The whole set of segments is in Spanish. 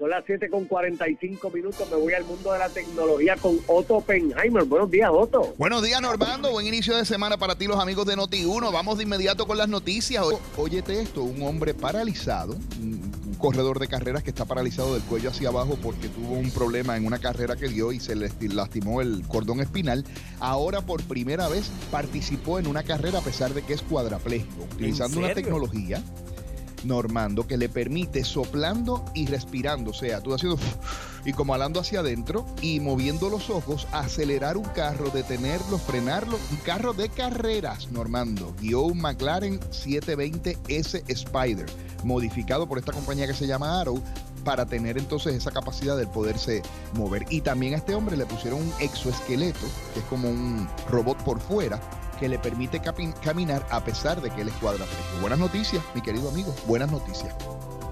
Son las 7 con 45 minutos. Me voy al mundo de la tecnología con Otto Oppenheimer. Buenos días, Otto. Buenos días, Normando. Buen inicio de semana para ti, los amigos de Noti1. Vamos de inmediato con las noticias. Óyete esto: un hombre paralizado, un corredor de carreras que está paralizado del cuello hacia abajo porque tuvo un problema en una carrera que dio y se le lastimó el cordón espinal. Ahora, por primera vez, participó en una carrera a pesar de que es cuadrapléjico, utilizando una tecnología. Normando, que le permite soplando y respirando, o sea, tú haciendo y como hablando hacia adentro y moviendo los ojos, acelerar un carro, detenerlo, frenarlo, un carro de carreras, Normando, guió un McLaren 720S Spider, modificado por esta compañía que se llama Arrow, para tener entonces esa capacidad de poderse mover. Y también a este hombre le pusieron un exoesqueleto, que es como un robot por fuera, que le permite caminar a pesar de que él es cuadrapléjico. Buenas noticias, mi querido amigo, buenas noticias.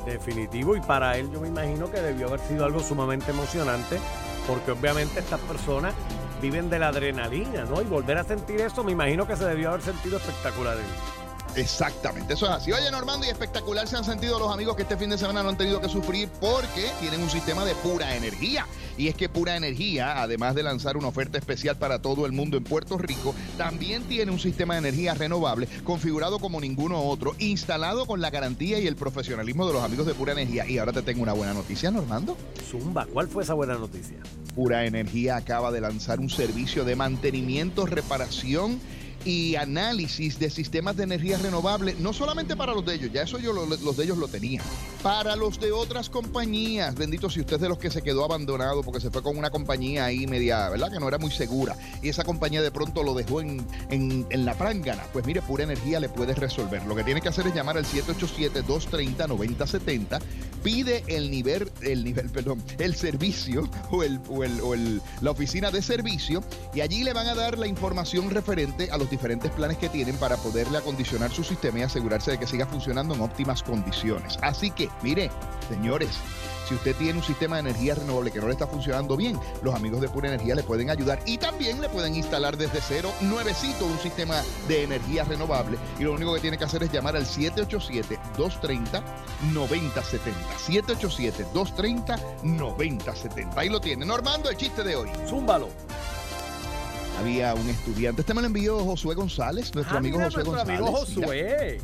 Definitivo, y para él yo me imagino que debió haber sido algo sumamente emocionante, porque obviamente estas personas viven de la adrenalina, ¿no? Y volver a sentir eso, me imagino que se debió haber sentido espectacular. él. Exactamente, eso es así. Oye, Normando, y espectacular se han sentido los amigos que este fin de semana no han tenido que sufrir porque tienen un sistema de pura energía. Y es que Pura Energía, además de lanzar una oferta especial para todo el mundo en Puerto Rico, también tiene un sistema de energía renovable configurado como ninguno otro, instalado con la garantía y el profesionalismo de los amigos de Pura Energía. Y ahora te tengo una buena noticia, Normando. Zumba, ¿cuál fue esa buena noticia? Pura Energía acaba de lanzar un servicio de mantenimiento, reparación y análisis de sistemas de energía renovable, no solamente para los de ellos, ya eso yo lo- los de ellos lo tenían, para los de otras compañías. Bendito si usted es de los que se quedó abandonado porque se fue con una compañía ahí media, ¿verdad? Que no era muy segura. Y esa compañía de pronto lo dejó en, en, en la prángana. Pues mire, Pura Energía le puede resolver. Lo que tiene que hacer es llamar al 787-230-9070 pide el nivel, el nivel, perdón, el servicio o, el, o, el, o el- la oficina de servicio y allí le van a dar la información referente a los diferentes planes que tienen para poderle acondicionar su sistema y asegurarse de que siga funcionando en óptimas condiciones. Así que, mire, señores, si usted tiene un sistema de energía renovable que no le está funcionando bien, los amigos de Pura Energía le pueden ayudar y también le pueden instalar desde cero, nuevecito, un sistema de energía renovable. Y lo único que tiene que hacer es llamar al 787-230-9070. 787-230-9070. Ahí lo tiene. Normando, el chiste de hoy. Zúmbalo. Había un estudiante, este me lo envió Josué González, nuestro Ah, amigo mira, Josué nuestro González. amigo Mira. Josué.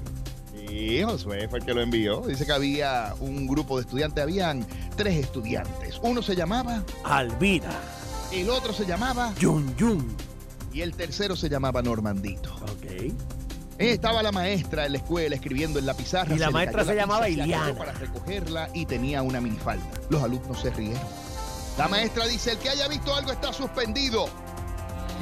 Sí, Josué fue el que lo envió. Dice que había un grupo de estudiantes, habían tres estudiantes. Uno se llamaba, Alvira. el otro se llamaba Yun Yun. y el tercero se llamaba Normandito. Ok. Eh, Estaba la maestra en la escuela escribiendo en la pizarra. Y la maestra se la llamaba Iliana. para recogerla y tenía una minifalda. Los alumnos se rieron. La maestra dice, el que haya visto algo está suspendido.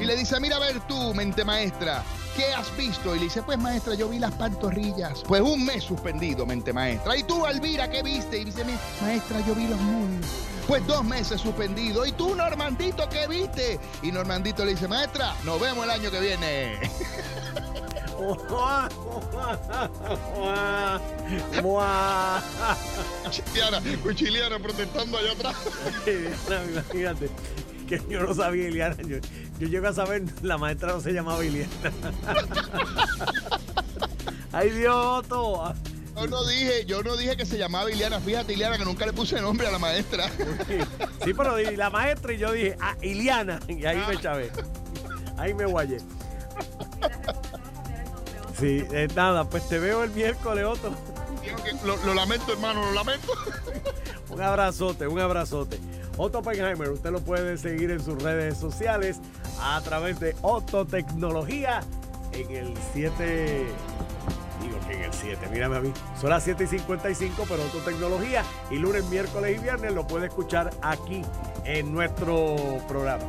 Y le dice, mira a ver tú, mente maestra, ¿qué has visto? Y le dice, pues maestra, yo vi las pantorrillas. Pues un mes suspendido, mente maestra. ¿Y tú, Alvira, qué viste? Y dice, "Mi- maestra, yo vi los muslos. Pues dos meses suspendido. ¿Y tú, Normandito, qué viste? Y Normandito le dice, maestra, nos vemos el año que viene. Cuchiliana protestando allá atrás. Imagínate que yo no sabía Iliana. Yo, yo llego a saber, la maestra no se llamaba Iliana. Ay Dios, Otto. Yo no dije, yo no dije que se llamaba Iliana. Fíjate, Iliana, que nunca le puse nombre a la maestra. Sí, pero di la maestra y yo dije, ah, Iliana. Y ahí me chavé. Ahí me guayé. Sí, eh, nada, pues te veo el miércoles, Lo, lo lamento, hermano, lo lamento. Un abrazote, un abrazote. Otto Oppenheimer, usted lo puede seguir en sus redes sociales a través de Otto Tecnología en el 7. Digo que en el 7, mírame a mí. Son las 7 y 55, pero Otto Tecnología. Y lunes, miércoles y viernes lo puede escuchar aquí en nuestro programa.